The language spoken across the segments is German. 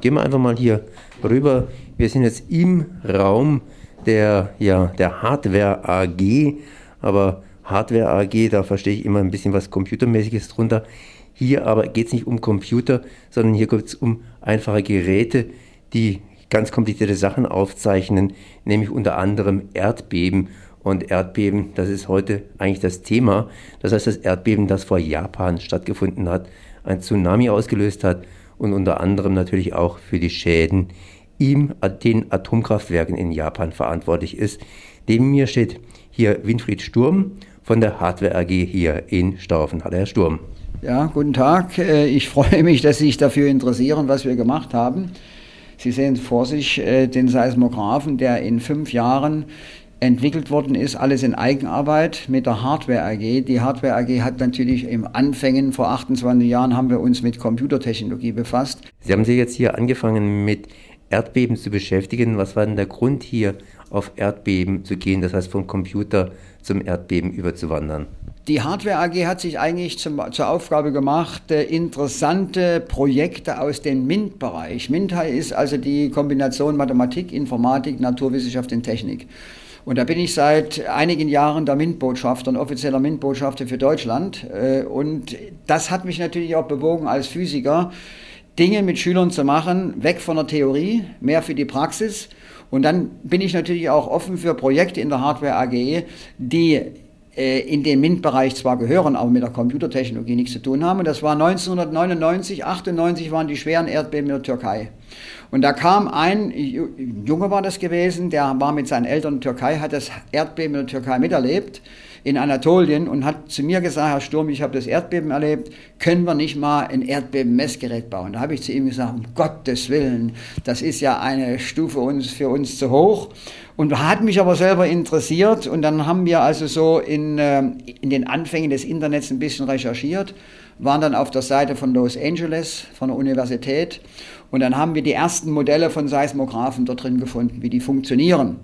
gehen wir einfach mal hier rüber. Wir sind jetzt im Raum der, ja, der Hardware AG, aber Hardware AG, da verstehe ich immer ein bisschen was Computermäßiges drunter. Hier aber geht es nicht um Computer, sondern hier geht es um einfache Geräte, die ganz komplizierte Sachen aufzeichnen, nämlich unter anderem Erdbeben. Und Erdbeben, das ist heute eigentlich das Thema. Das heißt, das Erdbeben, das vor Japan stattgefunden hat, ein Tsunami ausgelöst hat und unter anderem natürlich auch für die Schäden in den Atomkraftwerken in Japan verantwortlich ist. Neben mir steht hier Winfried Sturm von der Hardware AG hier in Staufen. Hallo Herr Sturm. Ja, guten Tag. Äh, ich freue mich, dass Sie sich dafür interessieren, was wir gemacht haben. Sie sehen vor sich äh, den Seismographen, der in fünf Jahren entwickelt worden ist, alles in Eigenarbeit mit der Hardware AG. Die Hardware AG hat natürlich im Anfängen, vor 28 Jahren haben wir uns mit Computertechnologie befasst. Sie haben sich jetzt hier angefangen mit Erdbeben zu beschäftigen. Was war denn der Grund hier, auf Erdbeben zu gehen, das heißt vom Computer zum Erdbeben überzuwandern? Die Hardware AG hat sich eigentlich zum, zur Aufgabe gemacht, äh, interessante Projekte aus dem MINT-Bereich. MINT ist also die Kombination Mathematik, Informatik, Naturwissenschaft und Technik. Und da bin ich seit einigen Jahren der MINT-Botschafter, ein offizieller MINT-Botschafter für Deutschland. Äh, und das hat mich natürlich auch bewogen als Physiker, Dinge mit Schülern zu machen, weg von der Theorie, mehr für die Praxis. Und dann bin ich natürlich auch offen für Projekte in der Hardware AG, die äh, in den MINT-Bereich zwar gehören, aber mit der Computertechnologie nichts zu tun haben. Und das war 1999, 98 waren die schweren Erdbeben in der Türkei. Und da kam ein Junge war das gewesen, der war mit seinen Eltern in der Türkei, hat das Erdbeben in der Türkei miterlebt in Anatolien und hat zu mir gesagt, Herr Sturm, ich habe das Erdbeben erlebt, können wir nicht mal ein Erdbeben-Messgerät bauen? Da habe ich zu ihm gesagt, um Gottes Willen, das ist ja eine Stufe uns, für uns zu hoch. Und hat mich aber selber interessiert und dann haben wir also so in, äh, in den Anfängen des Internets ein bisschen recherchiert, waren dann auf der Seite von Los Angeles, von der Universität und dann haben wir die ersten Modelle von Seismographen dort drin gefunden, wie die funktionieren.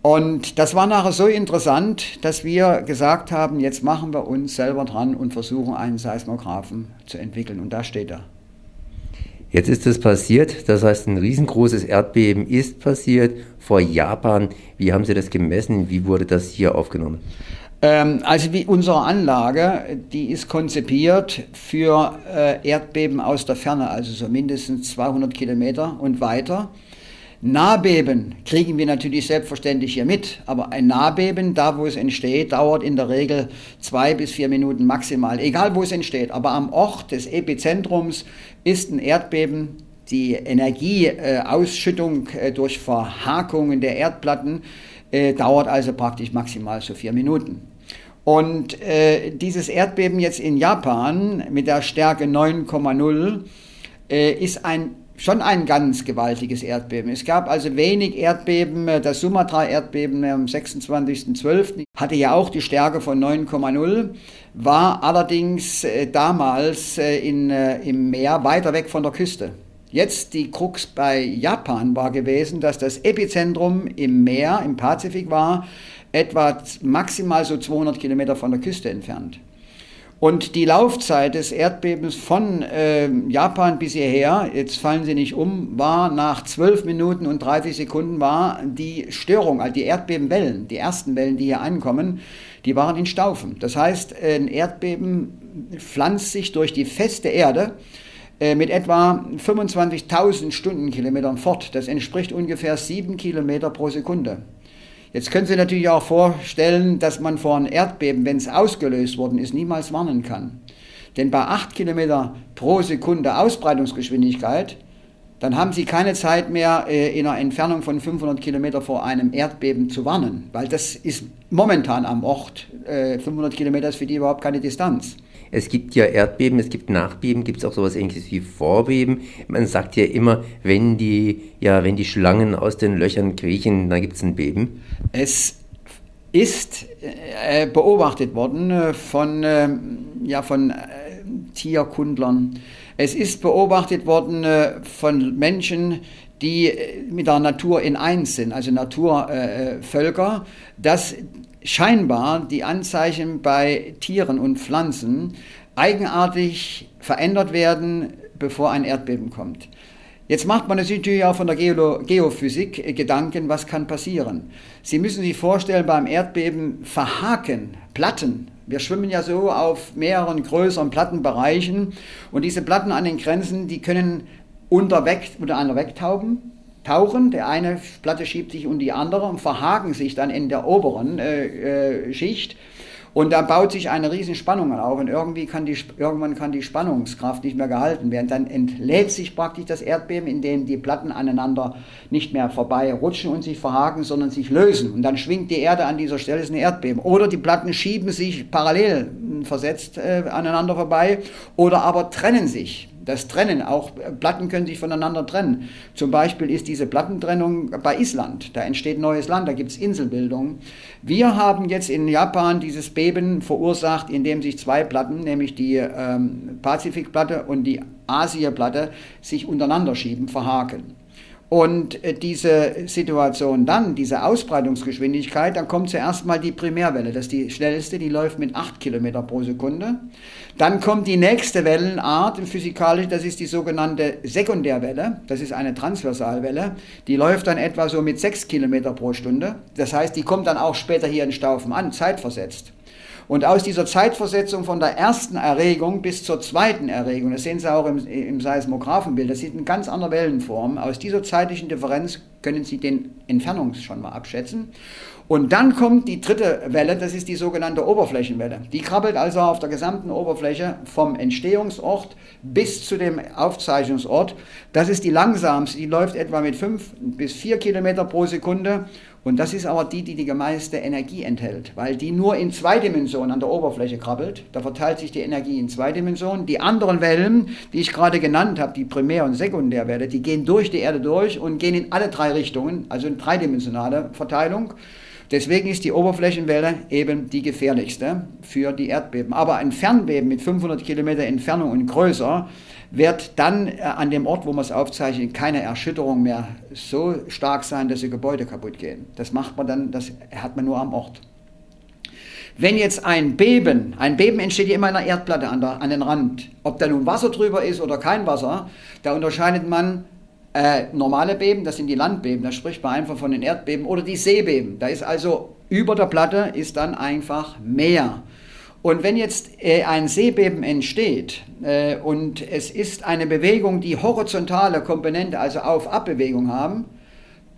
Und das war nachher so interessant, dass wir gesagt haben, jetzt machen wir uns selber dran und versuchen einen Seismographen zu entwickeln. Und da steht er. Jetzt ist es passiert, das heißt, ein riesengroßes Erdbeben ist passiert vor Japan. Wie haben Sie das gemessen? Wie wurde das hier aufgenommen? Ähm, also wie unsere Anlage, die ist konzipiert für äh, Erdbeben aus der Ferne, also so mindestens 200 Kilometer und weiter. Nahbeben kriegen wir natürlich selbstverständlich hier mit, aber ein Nahbeben, da wo es entsteht, dauert in der Regel zwei bis vier Minuten maximal, egal wo es entsteht. Aber am Ort des Epizentrums ist ein Erdbeben die Energieausschüttung äh, durch Verhakungen der Erdplatten äh, dauert also praktisch maximal so vier Minuten. Und äh, dieses Erdbeben jetzt in Japan mit der Stärke 9,0 äh, ist ein schon ein ganz gewaltiges Erdbeben. Es gab also wenig Erdbeben. Das Sumatra-Erdbeben am 26.12. hatte ja auch die Stärke von 9,0, war allerdings äh, damals äh, in, äh, im Meer weiter weg von der Küste. Jetzt die Krux bei Japan war gewesen, dass das Epizentrum im Meer, im Pazifik war, etwa maximal so 200 Kilometer von der Küste entfernt. Und die Laufzeit des Erdbebens von äh, Japan bis hierher, jetzt fallen Sie nicht um, war nach 12 Minuten und 30 Sekunden war die Störung, also die Erdbebenwellen, die ersten Wellen, die hier ankommen, die waren in Staufen. Das heißt, ein Erdbeben pflanzt sich durch die feste Erde mit etwa 25.000 Stundenkilometern fort. Das entspricht ungefähr 7 Kilometer pro Sekunde. Jetzt können Sie natürlich auch vorstellen, dass man vor einem Erdbeben, wenn es ausgelöst worden ist, niemals warnen kann. Denn bei 8 Kilometer pro Sekunde Ausbreitungsgeschwindigkeit, dann haben Sie keine Zeit mehr, äh, in einer Entfernung von 500 Kilometer vor einem Erdbeben zu warnen, weil das ist momentan am Ort. 500 äh, Kilometer ist für die überhaupt keine Distanz. Es gibt ja Erdbeben, es gibt Nachbeben, gibt es auch sowas ähnliches wie Vorbeben. Man sagt ja immer, wenn die, ja, wenn die Schlangen aus den Löchern kriechen, dann gibt es ein Beben. Es ist äh, beobachtet worden äh, von, äh, ja, von äh, Tierkundlern. Es ist beobachtet worden äh, von Menschen, die äh, mit der Natur in eins sind, also Naturvölker, dass scheinbar die Anzeichen bei Tieren und Pflanzen eigenartig verändert werden, bevor ein Erdbeben kommt. Jetzt macht man natürlich auch von der Geolo Geophysik äh, Gedanken, was kann passieren. Sie müssen sich vorstellen, beim Erdbeben verhaken Platten. Wir schwimmen ja so auf mehreren größeren Plattenbereichen und diese Platten an den Grenzen, die können unter, weg, unter einer wegtauben, tauchen. Der eine Platte schiebt sich um die andere und verhaken sich dann in der oberen äh, äh, Schicht. Und da baut sich eine riesen Spannung auf und irgendwie kann die, irgendwann kann die Spannungskraft nicht mehr gehalten werden. Dann entlädt sich praktisch das Erdbeben, indem die Platten aneinander nicht mehr vorbei rutschen und sich verhaken, sondern sich lösen. Und dann schwingt die Erde an dieser Stelle, ist ein Erdbeben. Oder die Platten schieben sich parallel versetzt äh, aneinander vorbei oder aber trennen sich das Trennen, auch Platten können sich voneinander trennen. Zum Beispiel ist diese Plattentrennung bei Island, da entsteht neues Land, da gibt es Inselbildung. Wir haben jetzt in Japan dieses Beben verursacht, indem sich zwei Platten, nämlich die ähm, Pazifikplatte und die Asiaplatte, sich untereinander schieben, verhaken. Und äh, diese Situation dann, diese Ausbreitungsgeschwindigkeit, dann kommt zuerst mal die Primärwelle, das ist die schnellste, die läuft mit 8 Kilometer pro Sekunde. Dann kommt die nächste Wellenart physikalisch, das ist die sogenannte Sekundärwelle, das ist eine Transversalwelle, die läuft dann etwa so mit 6 Kilometer pro Stunde. Das heißt, die kommt dann auch später hier in Staufen an, zeitversetzt. Und aus dieser Zeitversetzung von der ersten Erregung bis zur zweiten Erregung, das sehen Sie auch im, im Seismographenbild, das sieht eine ganz andere Wellenform. Aus dieser zeitlichen Differenz können Sie den Entfernungs schon mal abschätzen. Und dann kommt die dritte Welle, das ist die sogenannte Oberflächenwelle. Die krabbelt also auf der gesamten Oberfläche vom Entstehungsort bis zu dem Aufzeichnungsort. Das ist die langsamste, die läuft etwa mit fünf bis vier Kilometer pro Sekunde und das ist aber die, die die meiste Energie enthält, weil die nur in zwei Dimensionen an der Oberfläche krabbelt. Da verteilt sich die Energie in zwei Dimensionen. Die anderen Wellen, die ich gerade genannt habe, die Primär- und Sekundärwelle, die gehen durch die Erde durch und gehen in alle drei Richtungen, also in dreidimensionale Verteilung. Deswegen ist die Oberflächenwelle eben die gefährlichste für die Erdbeben. Aber ein Fernbeben mit 500 Kilometer Entfernung und größer wird dann äh, an dem Ort, wo man es aufzeichnet, keine Erschütterung mehr so stark sein, dass die Gebäude kaputt gehen. Das macht man dann, das hat man nur am Ort. Wenn jetzt ein Beben, ein Beben entsteht ja immer in der Erdplatte an, der, an den Rand, ob da nun Wasser drüber ist oder kein Wasser, da unterscheidet man äh, normale Beben, das sind die Landbeben, da spricht man einfach von den Erdbeben, oder die Seebeben. Da ist also über der Platte ist dann einfach Meer. Und wenn jetzt äh, ein Seebeben entsteht äh, und es ist eine Bewegung, die horizontale Komponente, also Auf-Ab-Bewegung haben,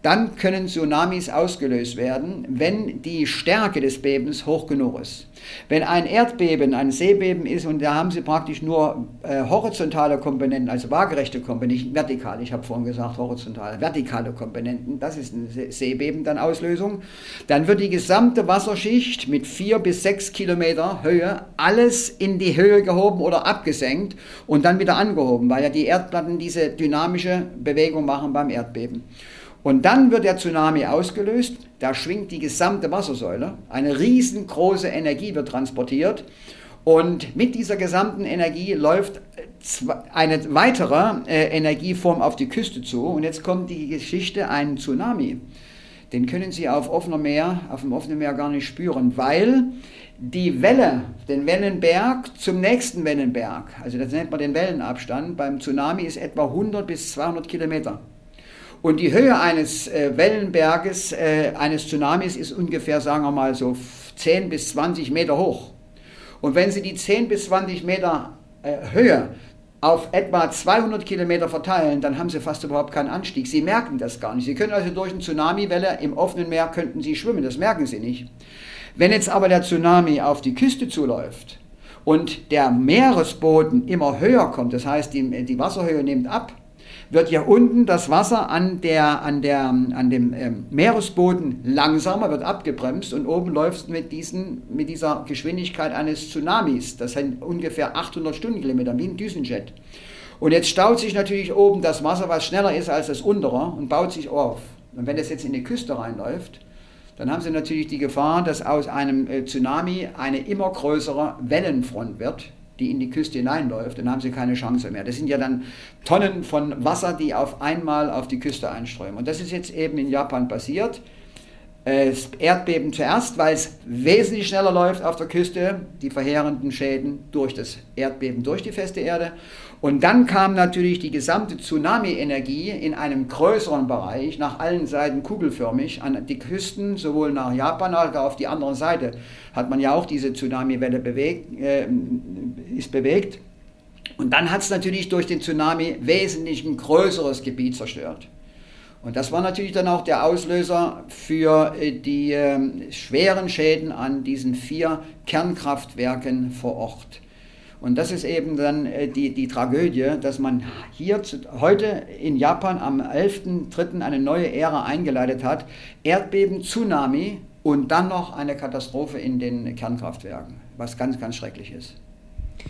dann können Tsunamis ausgelöst werden, wenn die Stärke des Bebens hoch genug ist. Wenn ein Erdbeben, ein Seebeben ist und da haben Sie praktisch nur äh, horizontale Komponenten, also waagerechte Komponenten, vertikal, ich habe vorhin gesagt horizontale, vertikale Komponenten, das ist ein Seebeben dann Auslösung, dann wird die gesamte Wasserschicht mit vier bis sechs Kilometer Höhe alles in die Höhe gehoben oder abgesenkt und dann wieder angehoben, weil ja die Erdplatten diese dynamische Bewegung machen beim Erdbeben. Und dann wird der Tsunami ausgelöst, da schwingt die gesamte Wassersäule, eine riesengroße Energie wird transportiert und mit dieser gesamten Energie läuft eine weitere äh, Energieform auf die Küste zu und jetzt kommt die Geschichte, ein Tsunami. Den können Sie auf offenem Meer, auf dem offenen Meer gar nicht spüren, weil die Welle, den Wellenberg zum nächsten Wellenberg, also das nennt man den Wellenabstand, beim Tsunami ist etwa 100 bis 200 Kilometer. Und die Höhe eines äh, Wellenberges, äh, eines Tsunamis ist ungefähr, sagen wir mal, so 10 bis 20 Meter hoch. Und wenn Sie die 10 bis 20 Meter äh, Höhe auf etwa 200 Kilometer verteilen, dann haben Sie fast überhaupt keinen Anstieg. Sie merken das gar nicht. Sie können also durch eine Tsunamiwelle im offenen Meer könnten Sie schwimmen, das merken Sie nicht. Wenn jetzt aber der Tsunami auf die Küste zuläuft und der Meeresboden immer höher kommt, das heißt die, die Wasserhöhe nimmt ab, wird ja unten das Wasser an, der, an, der, an dem ähm, Meeresboden langsamer, wird abgebremst und oben läuft es mit, mit dieser Geschwindigkeit eines Tsunamis. Das sind ungefähr 800 Stundenkilometer, wie ein Düsenjet. Und jetzt staut sich natürlich oben das Wasser, was schneller ist als das untere und baut sich auf. Und wenn das jetzt in die Küste reinläuft, dann haben Sie natürlich die Gefahr, dass aus einem äh, Tsunami eine immer größere Wellenfront wird, die in die Küste hineinläuft, dann haben sie keine Chance mehr. Das sind ja dann Tonnen von Wasser, die auf einmal auf die Küste einströmen. Und das ist jetzt eben in Japan passiert. Das Erdbeben zuerst, weil es wesentlich schneller läuft auf der Küste, die verheerenden Schäden durch das Erdbeben durch die feste Erde. Und dann kam natürlich die gesamte Tsunami-Energie in einem größeren Bereich, nach allen Seiten kugelförmig, an die Küsten, sowohl nach Japan als auch auf die andere Seite hat man ja auch diese Tsunami-Welle bewegt, äh, ist bewegt. Und dann hat es natürlich durch den Tsunami wesentlich ein größeres Gebiet zerstört. Und das war natürlich dann auch der Auslöser für äh, die äh, schweren Schäden an diesen vier Kernkraftwerken vor Ort. Und das ist eben dann äh, die, die Tragödie, dass man hier zu, heute in Japan am 11.03. eine neue Ära eingeleitet hat. Erdbeben, Tsunami und dann noch eine Katastrophe in den Kernkraftwerken, was ganz, ganz schrecklich ist.